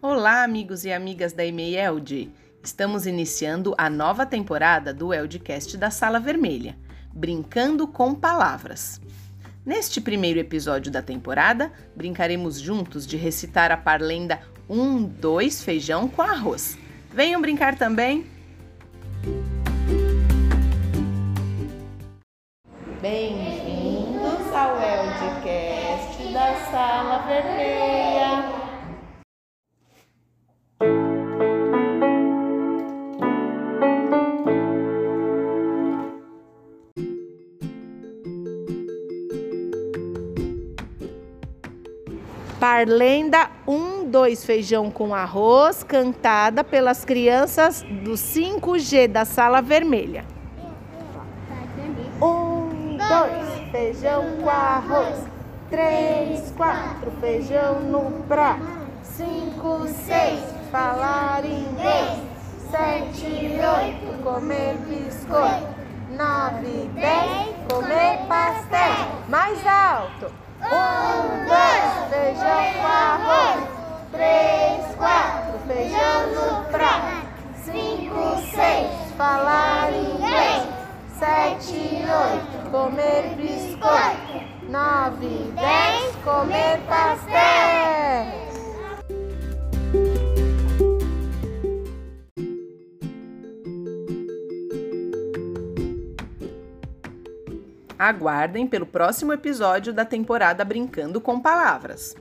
Olá, amigos e amigas da EMEI ELD. Estamos iniciando a nova temporada do Eldcast da Sala Vermelha, Brincando com Palavras. Neste primeiro episódio da temporada, brincaremos juntos de recitar a parlenda um, dois feijão com arroz. Venham brincar também? Bem-vindos ao Eldcast da Sala Vermelha. Parlenda 1, 2, feijão com arroz, cantada pelas crianças do 5G da Sala Vermelha. 1, 2, feijão com arroz. 3, 4, feijão no prato. 5, 6, falar inglês. 7, 8, comer biscoito. 9, 10, comer pastel. Mais alto. 1, falar inglês. Sete, oito, comer biscoito. Nove, dez, comer pastel. Aguardem pelo próximo episódio da temporada Brincando com Palavras.